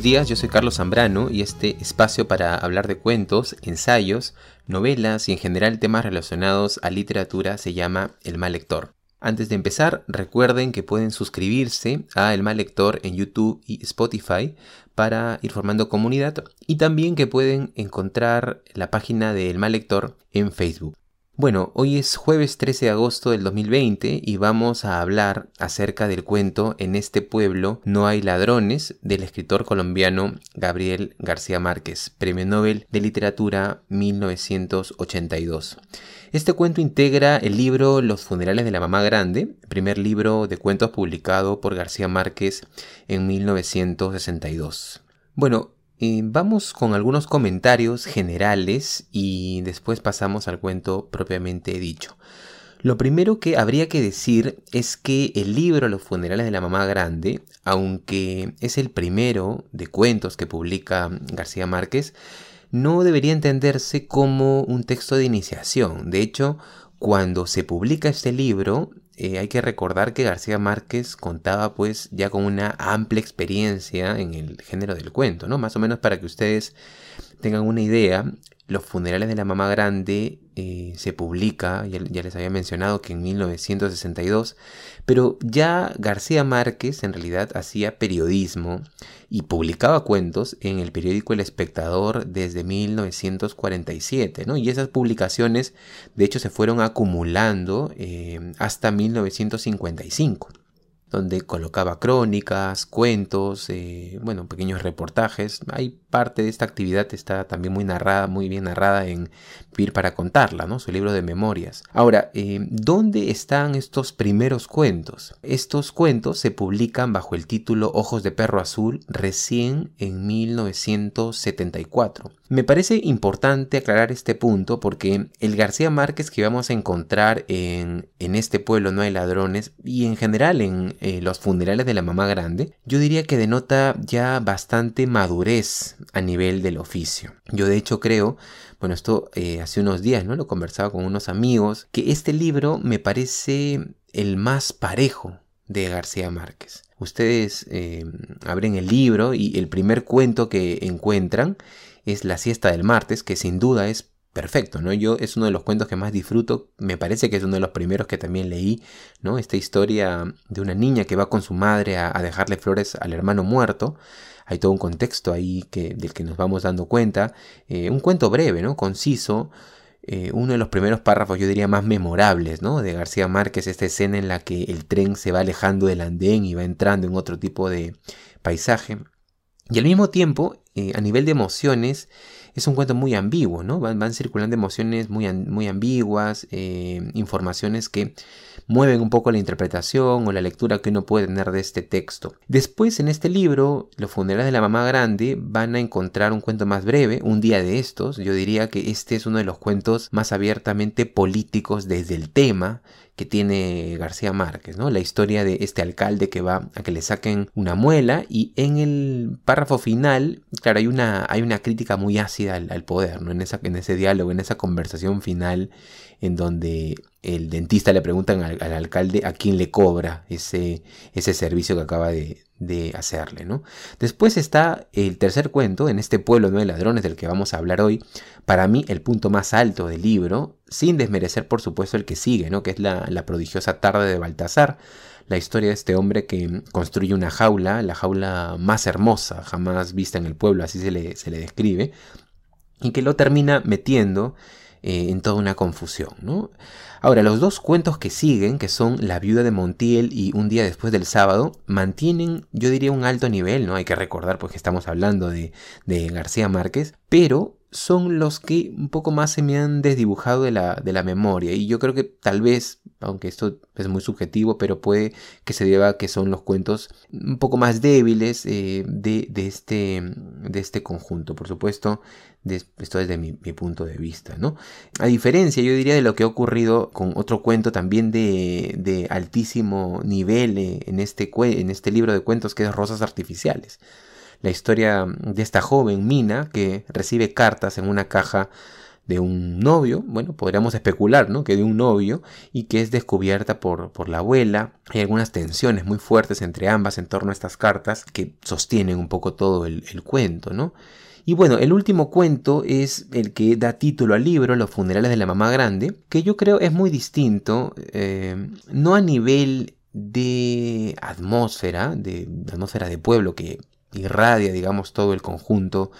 Buenos días, yo soy Carlos Zambrano y este espacio para hablar de cuentos, ensayos, novelas y en general temas relacionados a literatura se llama El Mal Lector. Antes de empezar, recuerden que pueden suscribirse a El Mal Lector en YouTube y Spotify para ir formando comunidad y también que pueden encontrar la página de El Mal Lector en Facebook. Bueno, hoy es jueves 13 de agosto del 2020 y vamos a hablar acerca del cuento En este pueblo no hay ladrones del escritor colombiano Gabriel García Márquez, Premio Nobel de Literatura 1982. Este cuento integra el libro Los funerales de la mamá grande, primer libro de cuentos publicado por García Márquez en 1962. Bueno, vamos con algunos comentarios generales y después pasamos al cuento propiamente dicho. Lo primero que habría que decir es que el libro Los funerales de la mamá grande, aunque es el primero de cuentos que publica García Márquez, no debería entenderse como un texto de iniciación. De hecho, cuando se publica este libro, eh, hay que recordar que García Márquez contaba pues ya con una amplia experiencia en el género del cuento, ¿no? Más o menos para que ustedes tengan una idea, los funerales de la mamá grande eh, se publica, ya, les había mencionado que en 1962, pero ya García Márquez en realidad hacía periodismo y publicaba cuentos en el periódico El Espectador desde 1947, ¿no? Y esas publicaciones de hecho se fueron acumulando eh, hasta 1955 donde colocaba crónicas, cuentos, eh, bueno, pequeños reportajes. Hay parte de esta actividad está también muy narrada, muy bien narrada en Vir para contarla, ¿no? Su libro de memorias. Ahora, eh, ¿dónde están estos primeros cuentos? Estos cuentos se publican bajo el título Ojos de Perro Azul recién en 1974. Me parece importante aclarar este punto porque el García Márquez que vamos a encontrar en, en este pueblo no hay ladrones y en general en eh, los funerales de la mamá grande, yo diría que denota ya bastante madurez a nivel del oficio. Yo de hecho creo, bueno, esto eh, hace unos días, ¿no? Lo conversaba con unos amigos, que este libro me parece el más parejo de García Márquez. Ustedes eh, abren el libro y el primer cuento que encuentran es La siesta del martes, que sin duda es perfecto, ¿no? Yo es uno de los cuentos que más disfruto, me parece que es uno de los primeros que también leí, ¿no? Esta historia de una niña que va con su madre a, dejarle flores al hermano muerto, hay todo un contexto ahí que, del que nos vamos dando cuenta, eh, un cuento breve, ¿no? Conciso, eh, uno de los primeros párrafos, yo diría, más memorables, ¿no? De García Márquez, esta escena en la que el tren se va alejando del andén y va entrando en otro tipo de paisaje. Y al mismo tiempo, eh, a nivel de emociones, es un cuento muy ambiguo, ¿no? Van, circulando emociones muy, muy ambiguas, eh, informaciones que mueven un poco la interpretación o la lectura que uno puede tener de este texto. Después, en este libro, Los funerales de la mamá grande, van a encontrar un cuento más breve, un día de estos. Yo diría que este es uno de los cuentos más abiertamente políticos desde el tema que tiene García Márquez, ¿no? La historia de este alcalde que va a que le saquen una muela y en el párrafo final, claro, hay una, hay una crítica muy ácida al, poder, ¿no? En, en ese diálogo, en esa conversación final en donde el dentista le pregunta al, alcalde a quién le cobra ese, ese servicio que acaba de, de, hacerle. ¿no? Después está el tercer cuento, en este pueblo de ladrones del que vamos a hablar hoy, para mí el punto más alto del libro, sin desmerecer por supuesto el que sigue, ¿no? que es la, la prodigiosa tarde de Baltasar, la historia de este hombre que construye una jaula, la jaula más hermosa jamás vista en el pueblo, así se le, se le describe, y que lo termina metiendo eh, en toda una confusión. ¿no? Ahora, los dos cuentos que siguen, que son La viuda de Montiel y Un día después del sábado, mantienen, yo diría, un alto nivel, ¿no? Hay que recordar pues que estamos hablando de, de García Márquez, pero son los que un poco más se me han desdibujado de la, de la memoria. Y yo creo que tal vez, aunque esto es muy subjetivo, pero puede que se deba a que son los cuentos un poco más débiles eh, de, de, este, de este conjunto. Por supuesto, esto desde mi, punto de vista, ¿no? A diferencia, yo diría, de lo que ha ocurrido con otro cuento también de, de altísimo nivel eh, en este, en este libro de cuentos que es Rosas Artificiales la historia de esta joven Mina que recibe cartas en una caja de un novio, bueno, podríamos especular, ¿no? Que de un novio y que es descubierta por, por la abuela. Hay algunas tensiones muy fuertes entre ambas en torno a estas cartas que sostienen un poco todo el, cuento, ¿no? Y bueno, el último cuento es el que da título al libro, Los funerales de la mamá grande, que yo creo es muy distinto, eh, no a nivel de atmósfera, de atmósfera de pueblo que irradia, digamos, todo el conjunto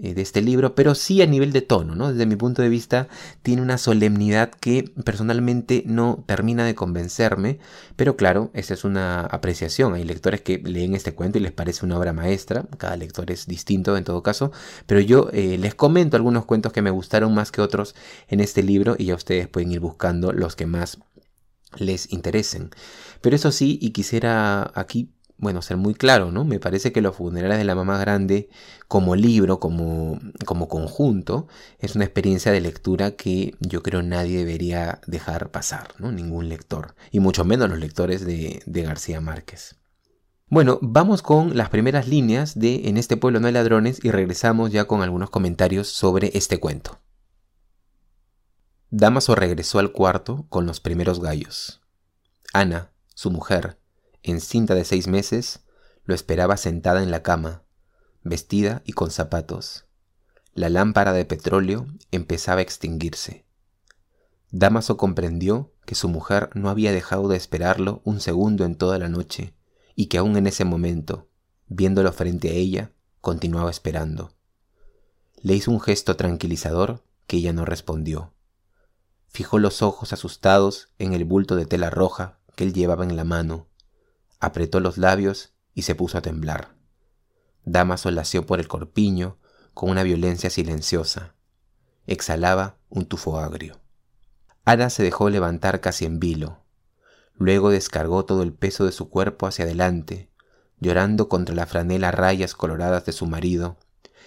eh, de este libro, pero sí a nivel de tono, ¿no? Desde mi punto de vista tiene una solemnidad que personalmente no termina de convencerme, pero claro, esa es una apreciación. Hay lectores que leen este cuento y les parece una obra maestra, cada lector es distinto en todo caso, pero yo eh, les comento algunos cuentos que me gustaron más que otros en este libro y ya ustedes pueden ir buscando los que más les interesen. Pero eso sí, y quisiera aquí bueno, ser muy claro, ¿no? Me parece que Los funerales de la mamá grande como libro, como, como conjunto, es una experiencia de lectura que yo creo nadie debería dejar pasar, ¿no? Ningún lector, y mucho menos los lectores de, de García Márquez. Bueno, vamos con las primeras líneas de En este pueblo no hay ladrones y regresamos ya con algunos comentarios sobre este cuento. Damaso regresó al cuarto con los primeros gallos. Ana, su mujer, encinta de seis meses, lo esperaba sentada en la cama, vestida y con zapatos. La lámpara de petróleo empezaba a extinguirse. Damaso comprendió que su mujer no había dejado de esperarlo un segundo en toda la noche y que aún en ese momento, viéndolo frente a ella, continuaba esperando. Le hizo un gesto tranquilizador que ella no respondió. Fijó los ojos asustados en el bulto de tela roja que él llevaba en la mano apretó los labios y se puso a temblar. Damaso lació por el corpiño con una violencia silenciosa. Exhalaba un tufo agrio. Ana se dejó levantar casi en vilo. Luego descargó todo el peso de su cuerpo hacia adelante, llorando contra la franela rayas coloradas de su marido,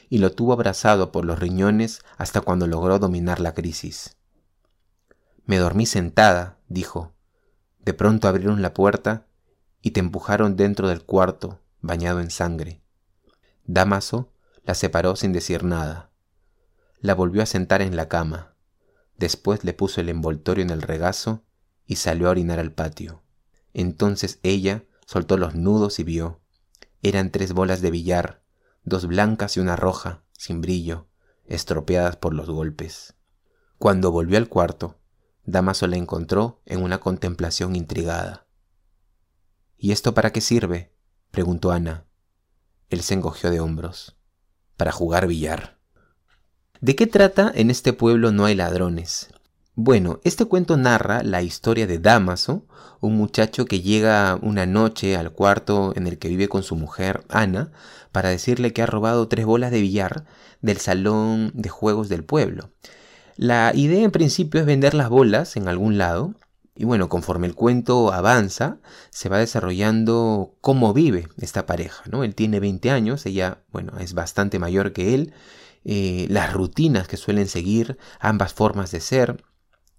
y lo tuvo abrazado por los riñones hasta cuando logró dominar la crisis. Me dormí sentada, dijo. De pronto abrieron la puerta y te empujaron dentro del cuarto, bañado en sangre. Damaso la separó sin decir nada. La volvió a sentar en la cama. Después le puso el envoltorio en el regazo y salió a orinar al patio. Entonces ella soltó los nudos y vio. Eran tres bolas de billar, dos blancas y una roja, sin brillo, estropeadas por los golpes. Cuando volvió al cuarto, Damaso la encontró en una contemplación intrigada. ¿Y esto para qué sirve? preguntó Ana. Él se encogió de hombros. Para jugar billar. ¿De qué trata En este pueblo no hay ladrones? Bueno, este cuento narra la historia de Damaso, un muchacho que llega una noche al cuarto en el que vive con su mujer, Ana, para decirle que ha robado tres bolas de billar del salón de juegos del pueblo. La idea en principio es vender las bolas en algún lado y bueno, conforme el cuento avanza, se va desarrollando cómo vive esta pareja, ¿no? Él tiene 20 años, ella, bueno, es bastante mayor que él, eh, las rutinas que suelen seguir, ambas formas de ser.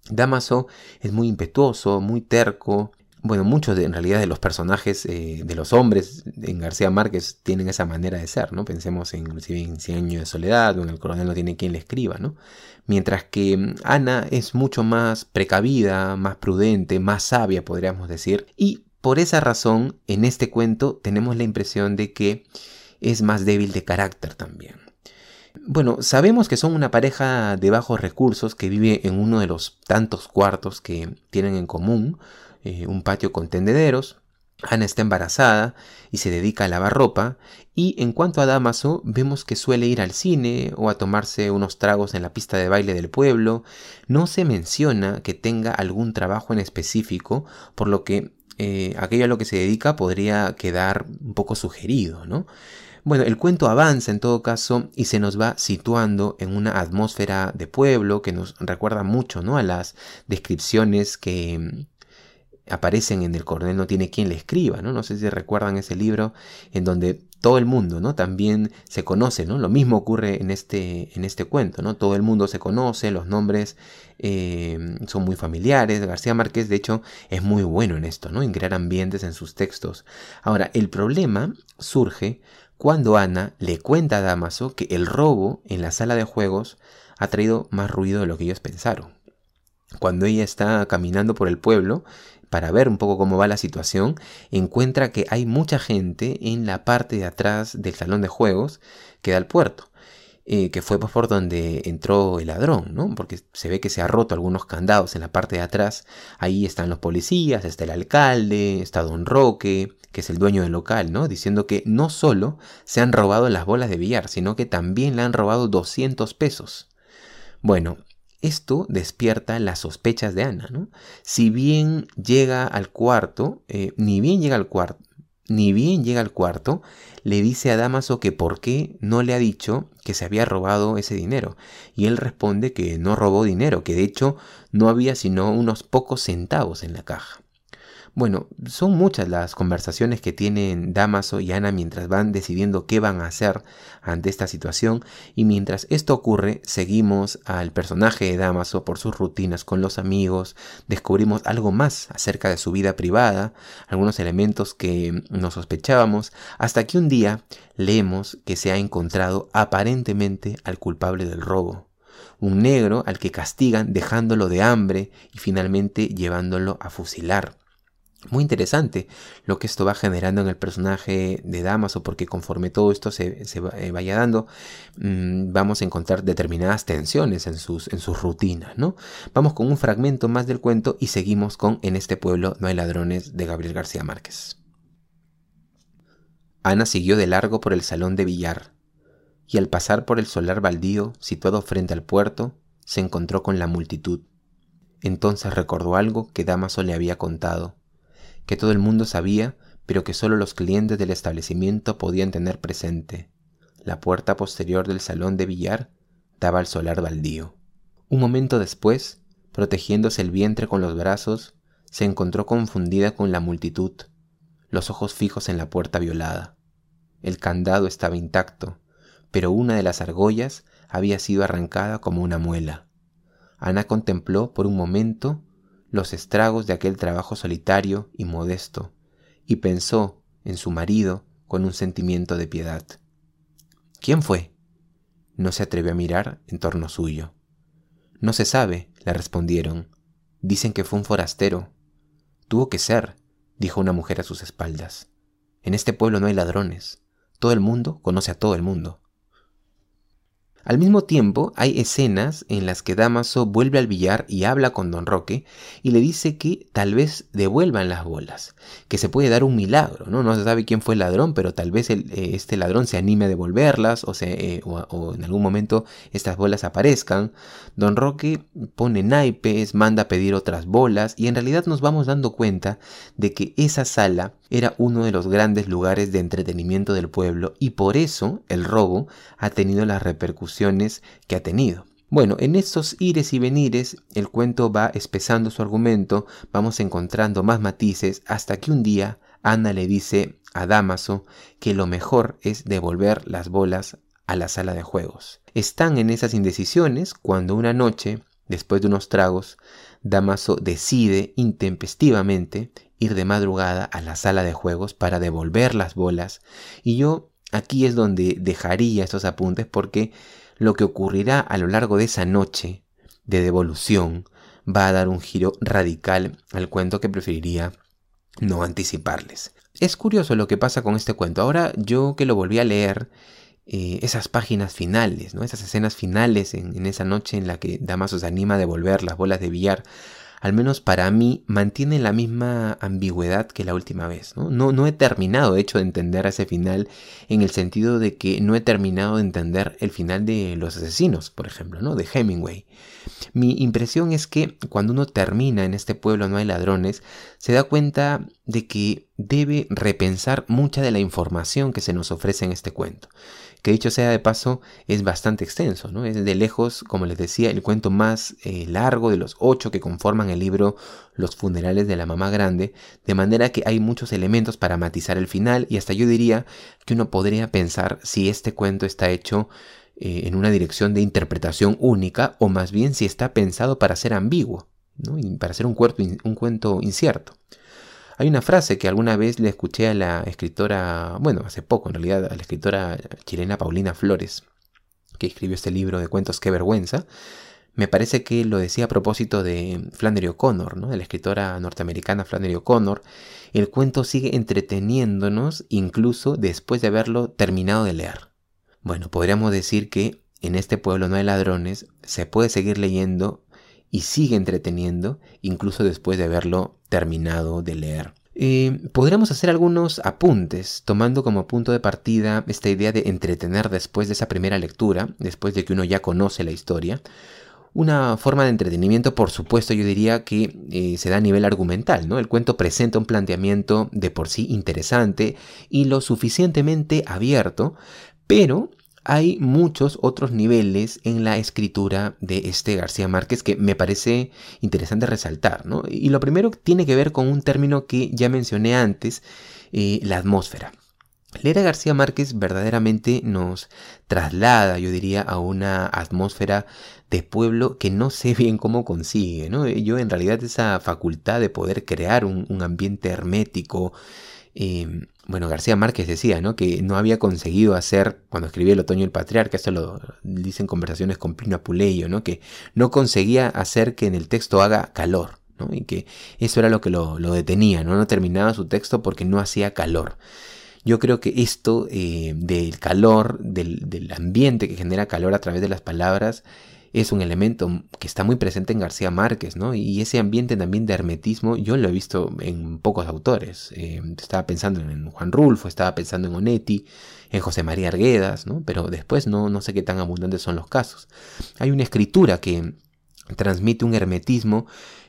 Damaso es muy impetuoso, muy terco, bueno, muchos de, en realidad de los personajes eh, de los hombres en García Márquez tienen esa manera de ser, ¿no? Pensemos en, en Cien años de soledad o en El coronel no tiene quien le escriba, ¿no? Mientras que mm, Ana es mucho más precavida, más prudente, más sabia, podríamos decir, y por esa razón en este cuento tenemos la impresión de que es más débil de carácter también. Bueno, sabemos que son una pareja de bajos recursos que vive en uno de los tantos cuartos que tienen en común, eh, un patio con tendederos. Ana está embarazada y se dedica a lavar ropa. Y en cuanto a Damaso, vemos que suele ir al cine o a tomarse unos tragos en la pista de baile del pueblo. No se menciona que tenga algún trabajo en específico, por lo que eh, aquello a lo que se dedica podría quedar un poco sugerido, ¿no? Bueno, el cuento avanza en todo caso y se nos va situando en una atmósfera de pueblo que nos recuerda mucho a las descripciones que aparecen en El Coronel no tiene quien le escriba, ¿no? No sé si recuerdan ese libro en donde todo el mundo, ¿no? También se conoce, ¿no? Lo mismo ocurre en este, en este cuento, ¿no? Todo el mundo se conoce, los nombres eh, son muy familiares. García Márquez, de hecho, es muy bueno en esto, ¿no? En crear ambientes en sus textos. Ahora, el problema surge cuando Ana le cuenta a Damaso que el robo en la sala de juegos ha traído más ruido de lo que ellos pensaron. Cuando ella está caminando por el pueblo, para ver un poco cómo va la situación, encuentra que hay mucha gente en la parte de atrás del salón de juegos que da al puerto. Eh, que fue por donde entró el ladrón, ¿no? Porque se ve que se ha roto algunos candados en la parte de atrás. Ahí están los policías, está el alcalde, está Don Roque, que es el dueño del local, ¿no? Diciendo que no solo se han robado las bolas de billar, sino que también le han robado 200 pesos. Bueno, esto despierta las sospechas de Ana, ¿no? Si bien llega al cuarto, eh, ni bien llega al cuarto, ni bien llega al cuarto, le dice a Damaso que por qué no le ha dicho que se había robado ese dinero. Y él responde que no robó dinero, que de hecho no había sino unos pocos centavos en la caja. Bueno, son muchas las conversaciones que tienen Damaso y Ana mientras van decidiendo qué van a hacer ante esta situación. Y mientras esto ocurre seguimos al personaje de Damaso por sus rutinas con los amigos, descubrimos algo más acerca de su vida privada, algunos elementos que nos sospechábamos, hasta que un día leemos que se ha encontrado aparentemente al culpable del robo. Un negro al que castigan dejándolo de hambre y finalmente llevándolo a fusilar. Muy interesante lo que esto va generando en el personaje de Damaso, porque conforme todo esto se, eh, vaya dando, mm, vamos a encontrar determinadas tensiones en sus, en sus rutinas, ¿no? Vamos con un fragmento más del cuento y seguimos con En este pueblo no hay ladrones de Gabriel García Márquez. Ana siguió de largo por el salón de billar, y al pasar por el solar baldío situado frente al puerto, se encontró con la multitud. Entonces recordó algo que Damaso le había contado que todo el mundo sabía, pero que solo los clientes del establecimiento podían tener presente. La puerta posterior del salón de billar daba al solar baldío. Un momento después, protegiéndose el vientre con los brazos, se encontró confundida con la multitud, los ojos fijos en la puerta violada. El candado estaba intacto, pero una de las argollas había sido arrancada como una muela. Ana contempló por un momento los estragos de aquel trabajo solitario y modesto, y pensó en su marido con un sentimiento de piedad. ¿Quién fue? No se atrevió a mirar en torno suyo. No se sabe, le respondieron. Dicen que fue un forastero. Tuvo que ser, dijo una mujer a sus espaldas. En este pueblo no hay ladrones. Todo el mundo conoce a todo el mundo. Al mismo tiempo, hay escenas en las que Damaso vuelve al billar y habla con Don Roque y le dice que tal vez devuelvan las bolas, que se puede dar un milagro, ¿no? No se sabe quién fue el ladrón, pero tal vez eh, este ladrón se anime a devolverlas o, eh, o, en algún momento estas bolas aparezcan. Don Roque pone naipes, manda a pedir otras bolas y en realidad nos vamos dando cuenta de que esa sala era uno de los grandes lugares de entretenimiento del pueblo y por eso el robo ha tenido las repercusiones que ha tenido. Bueno, en estos ires y venires el cuento va espesando su argumento, vamos encontrando más matices hasta que un día Ana le dice a Damaso que lo mejor es devolver las bolas a la sala de juegos. Están en esas indecisiones cuando una noche, después de unos tragos, Damaso decide intempestivamente ir de madrugada a la sala de juegos para devolver las bolas y yo aquí es donde dejaría estos apuntes porque lo que ocurrirá a lo largo de esa noche de devolución va a dar un giro radical al cuento que preferiría no anticiparles. Es curioso lo que pasa con este cuento. Ahora yo que lo volví a leer, eh, esas páginas finales, ¿no? esas escenas finales en, en, esa noche en la que Damaso se anima a devolver las bolas de billar al menos para mí, mantiene la misma ambigüedad que la última vez. ¿no? No, he terminado, de hecho, de entender ese final en el sentido de que no he terminado de entender el final de Los Asesinos, por ejemplo, ¿no? de Hemingway. Mi impresión es que cuando uno termina en este pueblo no hay ladrones, se da cuenta de que debe repensar mucha de la información que se nos ofrece en este cuento que dicho sea de paso es bastante extenso, ¿no? Es de lejos, como les decía, el cuento más eh, largo de los ocho que conforman el libro Los funerales de la mamá grande, de manera que hay muchos elementos para matizar el final y hasta yo diría que uno podría pensar si este cuento está hecho eh, en una dirección de interpretación única o más bien si está pensado para ser ambiguo, ¿no? para ser un, un cuento incierto. Hay una frase que alguna vez le escuché a la escritora, bueno, hace poco en realidad, a la escritora chilena Paulina Flores, que escribió este libro de cuentos Qué vergüenza, me parece que lo decía a propósito de Flannery O'Connor, ¿no? de la escritora norteamericana Flannery O'Connor. El cuento sigue entreteniéndonos incluso después de haberlo terminado de leer. Bueno, podríamos decir que en este pueblo no hay ladrones, se puede seguir leyendo y sigue entreteniendo incluso después de haberlo terminado de leer. Eh, podríamos hacer algunos apuntes, tomando como punto de partida esta idea de entretener después de esa primera lectura, después de que uno ya conoce la historia. Una forma de entretenimiento, por supuesto, yo diría que eh, se da a nivel argumental, ¿no? El cuento presenta un planteamiento de por sí interesante y lo suficientemente abierto, pero hay muchos otros niveles en la escritura de este García Márquez que me parece interesante resaltar, ¿no? Y lo primero tiene que ver con un término que ya mencioné antes, eh, la atmósfera. Leer a García Márquez verdaderamente nos traslada, yo diría, a una atmósfera de pueblo que no sé bien cómo consigue, ¿no? Yo en realidad esa facultad de poder crear un, ambiente hermético, em, bueno, García Márquez decía, ¿no? Que no había conseguido hacer, cuando escribía El Otoño del Patriarca, esto lo dicen conversaciones con Plino Apuleyo, ¿no? Que no conseguía hacer que en el texto haga calor, ¿no? Y que eso era lo que lo, lo detenía, ¿no? No terminaba su texto porque no hacía calor. Yo creo que esto eh, del calor, del, ambiente que genera calor a través de las palabras, es un elemento que está muy presente en García Márquez, ¿no? Y ese ambiente también de hermetismo yo lo he visto en pocos autores. Eh, estaba pensando en Juan Rulfo, estaba pensando en Onetti, en José María Arguedas, ¿no? Pero después no, no sé qué tan abundantes son los casos. Hay una escritura que transmite un hermetismo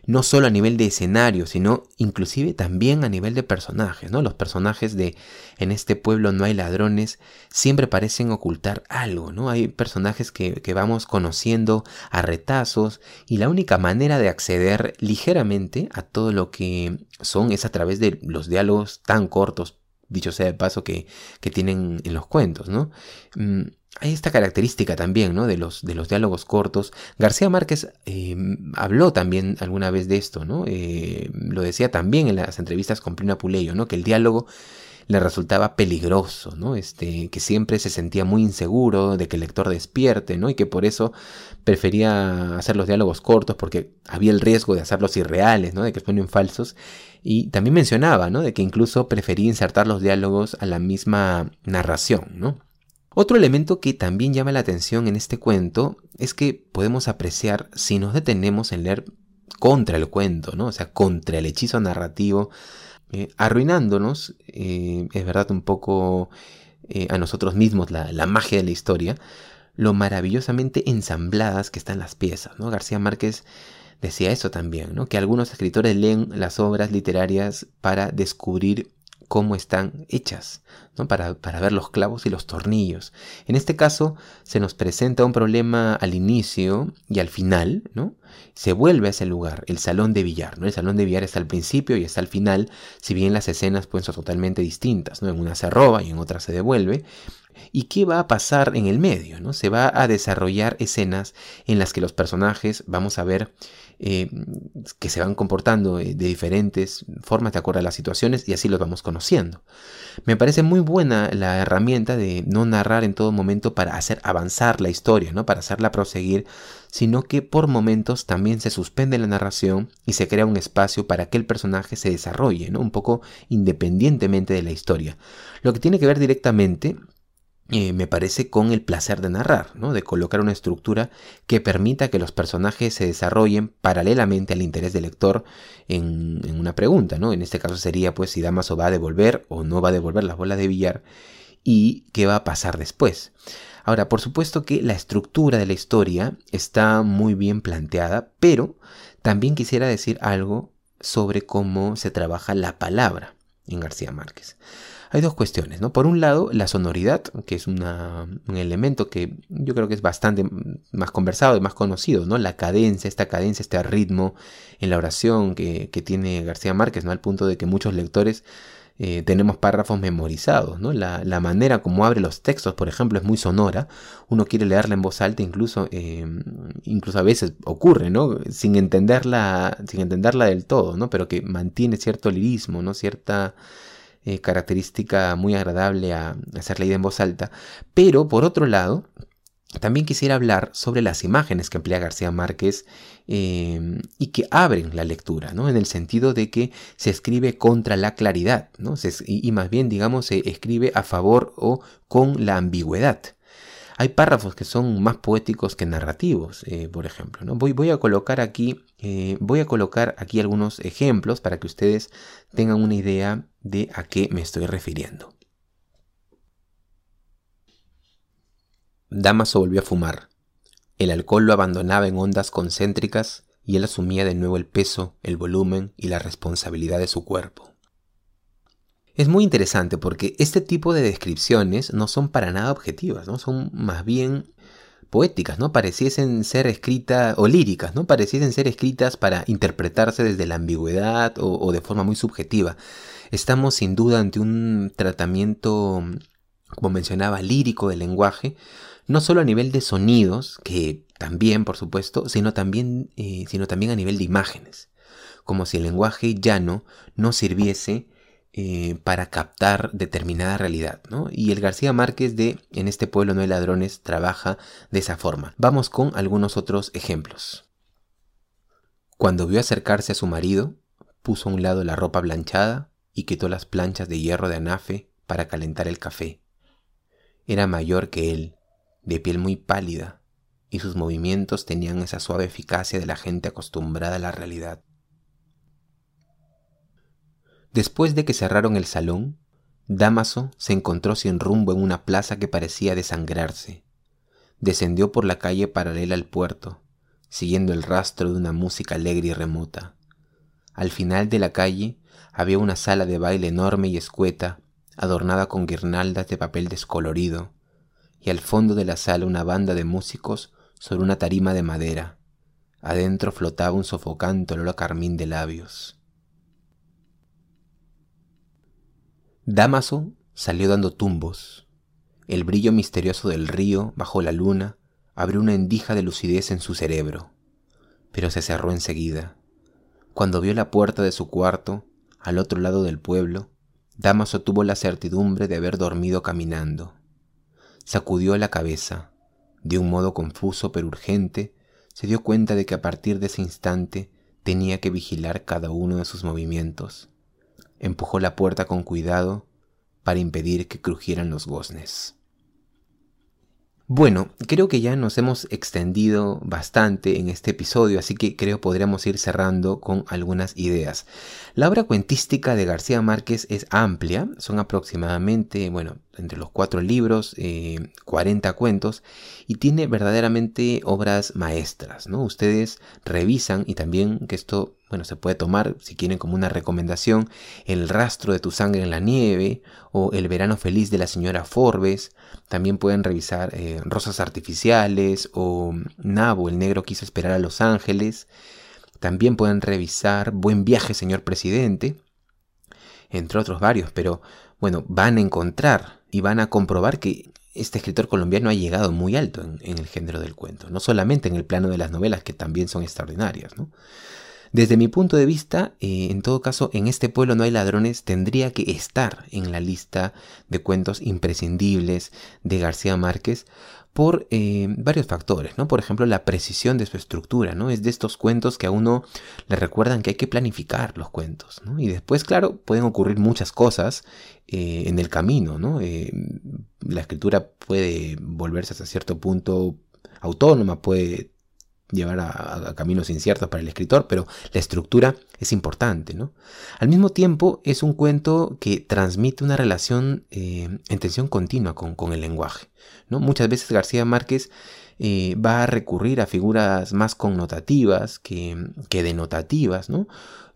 no solo a nivel de escenario, sino inclusive también a nivel de personajes, ¿no? Los personajes de En este pueblo no hay ladrones siempre parecen ocultar algo, ¿no? Hay personajes que, que vamos conociendo a retazos y la única manera de acceder ligeramente a todo lo que son es a través de los diálogos tan cortos, dicho sea de paso, que, que tienen en los cuentos, ¿no? Mm, hay esta característica también, ¿no? De los, de los diálogos cortos. García Márquez eh, habló también alguna vez de esto, ¿no? Eh, lo decía también en las entrevistas con Plina Puleyo, ¿no? Que el diálogo le resultaba peligroso, ¿no? Este, que siempre se sentía muy inseguro de que el lector despierte, ¿no? Y que por eso prefería hacer los diálogos cortos porque había el riesgo de hacerlos irreales, ¿no? De que suenen falsos. Y también mencionaba, ¿no? De que incluso prefería insertar los diálogos a la misma narración, ¿no? Otro elemento que también llama la atención en este cuento es que podemos apreciar si nos detenemos en leer contra el cuento, ¿no? O sea, contra el hechizo narrativo, eh, arruinándonos, eh, es verdad, un poco eh, a nosotros mismos la, magia de la historia, lo maravillosamente ensambladas que están las piezas, ¿no? García Márquez decía eso también, ¿no? Que algunos escritores leen las obras literarias para descubrir cómo están hechas, ¿no? para, para, ver los clavos y los tornillos. En este caso se nos presenta un problema al inicio y al final, ¿no? Se vuelve a ese lugar, el salón de billar, ¿no? El salón de billar está al principio y está al final, si bien las escenas pueden ser totalmente distintas, ¿no? En una se roba y en otra se devuelve. ¿Y qué va a pasar en el medio? ¿no? Se va a desarrollar escenas en las que los personajes vamos a ver eh, que se van comportando eh, de diferentes formas de acuerdo a las situaciones y así los vamos conociendo. Me parece muy buena la herramienta de no narrar en todo momento para hacer avanzar la historia, ¿no? para hacerla proseguir, sino que por momentos también se suspende la narración y se crea un espacio para que el personaje se desarrolle, ¿no? un poco independientemente de la historia. Lo que tiene que ver directamente eh, me parece con el placer de narrar, de colocar una estructura que permita que los personajes se desarrollen paralelamente al interés del lector en, una pregunta. ¿no? En este caso sería pues si Damaso va a devolver o no va a devolver las bolas de billar y qué va a pasar después. Ahora, por supuesto que la estructura de la historia está muy bien planteada, pero también quisiera decir algo sobre cómo se trabaja la palabra en García Márquez hay dos cuestiones, ¿no? Por un lado, la sonoridad, que es un elemento que yo creo que es bastante más conversado y más conocido, ¿no? La cadencia, esta cadencia, este ritmo en la oración que, tiene García Márquez, ¿no? Al punto de que muchos lectores eh, tenemos párrafos memorizados, ¿no? La, manera como abre los textos, por ejemplo, es muy sonora. Uno quiere leerla en voz alta, incluso, eh, incluso a veces ocurre, ¿no? Sin entenderla, sin entenderla del todo, ¿no? Pero que mantiene cierto lirismo, ¿no? Cierta eh, característica muy agradable a, a, ser leída en voz alta. Pero por otro lado, también quisiera hablar sobre las imágenes que emplea García Márquez em, y que abren la lectura, ¿no? En el sentido de que se escribe contra la claridad, ¿no? y, más bien, digamos, se escribe a favor o con la ambigüedad. Hay párrafos que son más poéticos que narrativos, eh, por ejemplo. ¿no? Voy, a colocar aquí, eh, voy a colocar aquí algunos ejemplos para que ustedes tengan una idea de a qué me estoy refiriendo. Damaso volvió a fumar. El alcohol lo abandonaba en ondas concéntricas y él asumía de nuevo el peso, el volumen y la responsabilidad de su cuerpo. Es muy interesante porque este tipo de descripciones no son para nada objetivas, ¿no? Son más bien poéticas, ¿no? Pareciesen ser escritas, o líricas, ¿no? Pareciesen ser escritas para interpretarse desde la ambigüedad o, de forma muy subjetiva. Estamos sin duda ante un tratamiento, como mencionaba, lírico del lenguaje, no solo a nivel de sonidos, que también, por supuesto, sino también, eh, sino también a nivel de imágenes, como si el lenguaje llano no sirviese eh, para captar determinada realidad, ¿no? Y el García Márquez de En este pueblo no hay ladrones trabaja de esa forma. Vamos con algunos otros ejemplos. Cuando vio acercarse a su marido, puso a un lado la ropa blanchada y quitó las planchas de hierro de anafe para calentar el café. Era mayor que él, de piel muy pálida, y sus movimientos tenían esa suave eficacia de la gente acostumbrada a la realidad. Después de que cerraron el salón, Damaso se encontró sin rumbo en una plaza que parecía desangrarse. Descendió por la calle paralela al puerto, siguiendo el rastro de una música alegre y remota. Al final de la calle había una sala de baile enorme y escueta, adornada con guirnaldas de papel descolorido, y al fondo de la sala una banda de músicos sobre una tarima de madera. Adentro flotaba un sofocante olor a carmín de labios. Damaso salió dando tumbos. El brillo misterioso del río bajo la luna abrió una endija de lucidez en su cerebro, pero se cerró enseguida. Cuando vio la puerta de su cuarto, al otro lado del pueblo, Damaso tuvo la certidumbre de haber dormido caminando. Sacudió la cabeza. De un modo confuso pero urgente, se dio cuenta de que a partir de ese instante tenía que vigilar cada uno de sus movimientos. Empujó la puerta con cuidado para impedir que crujieran los goznes. Bueno, creo que ya nos hemos extendido bastante en este episodio, así que creo podríamos ir cerrando con algunas ideas. La obra cuentística de García Márquez es amplia, son aproximadamente, bueno, entre los cuatro libros, 40 eh, cuentos, y tiene verdaderamente obras maestras, ¿no? Ustedes revisan y también que esto, bueno, se puede tomar, si quieren, como una recomendación, El rastro de tu sangre en la nieve o El verano feliz de la señora Forbes, también pueden revisar eh, Rosas artificiales o Nabo, el negro quiso esperar a Los Ángeles, también pueden revisar Buen viaje, señor presidente, entre otros varios, pero bueno, van a encontrar y van a comprobar que este escritor colombiano ha llegado muy alto en, el género del cuento, no solamente en el plano de las novelas, que también son extraordinarias. Desde mi punto de vista, eh, en todo caso, en este pueblo no hay ladrones tendría que estar en la lista de cuentos imprescindibles de García Márquez, por eh, varios factores, ¿no? Por ejemplo, la precisión de su estructura, ¿no? Es de estos cuentos que a uno le recuerdan que hay que planificar los cuentos, ¿no? Y después, claro, pueden ocurrir muchas cosas eh, en el camino, ¿no? Eh, la escritura puede volverse hasta cierto punto autónoma, puede llevar a, caminos inciertos para el escritor, pero la estructura es importante, ¿no? Al mismo tiempo, es un cuento que transmite una relación en tensión continua con, el lenguaje. Muchas veces García Márquez eh, va a recurrir a figuras más connotativas que, denotativas, ¿no?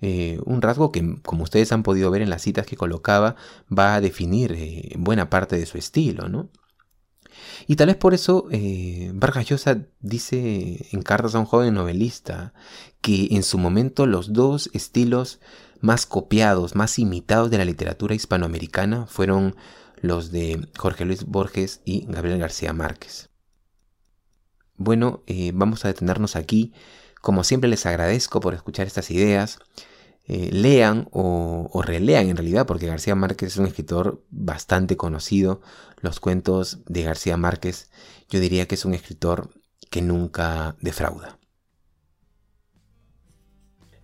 Eh, un rasgo que, como ustedes han podido ver en las citas que colocaba, va a definir eh, buena parte de su estilo, ¿no? Y tal vez por eso Vargas Llosa dice en Cartas a un joven novelista que en su momento los dos estilos más copiados, más imitados de la literatura hispanoamericana fueron los de Jorge Luis Borges y Gabriel García Márquez. Bueno, eh, vamos a detenernos aquí. Como siempre les agradezco por escuchar estas ideas. eh, lean o, o, relean en realidad, porque García Márquez es un escritor bastante conocido. Los cuentos de García Márquez yo diría que es un escritor que nunca defrauda.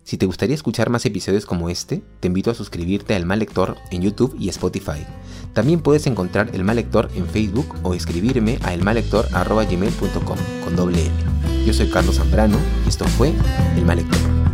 Si te gustaría escuchar más episodios como este, te invito a suscribirte al Mal Lector en YouTube y Spotify. También puedes encontrar El Mal Lector en Facebook o escribirme a elmalector.gmail.com con doble L. Yo soy Carlos Zambrano y esto fue El Mal Lector.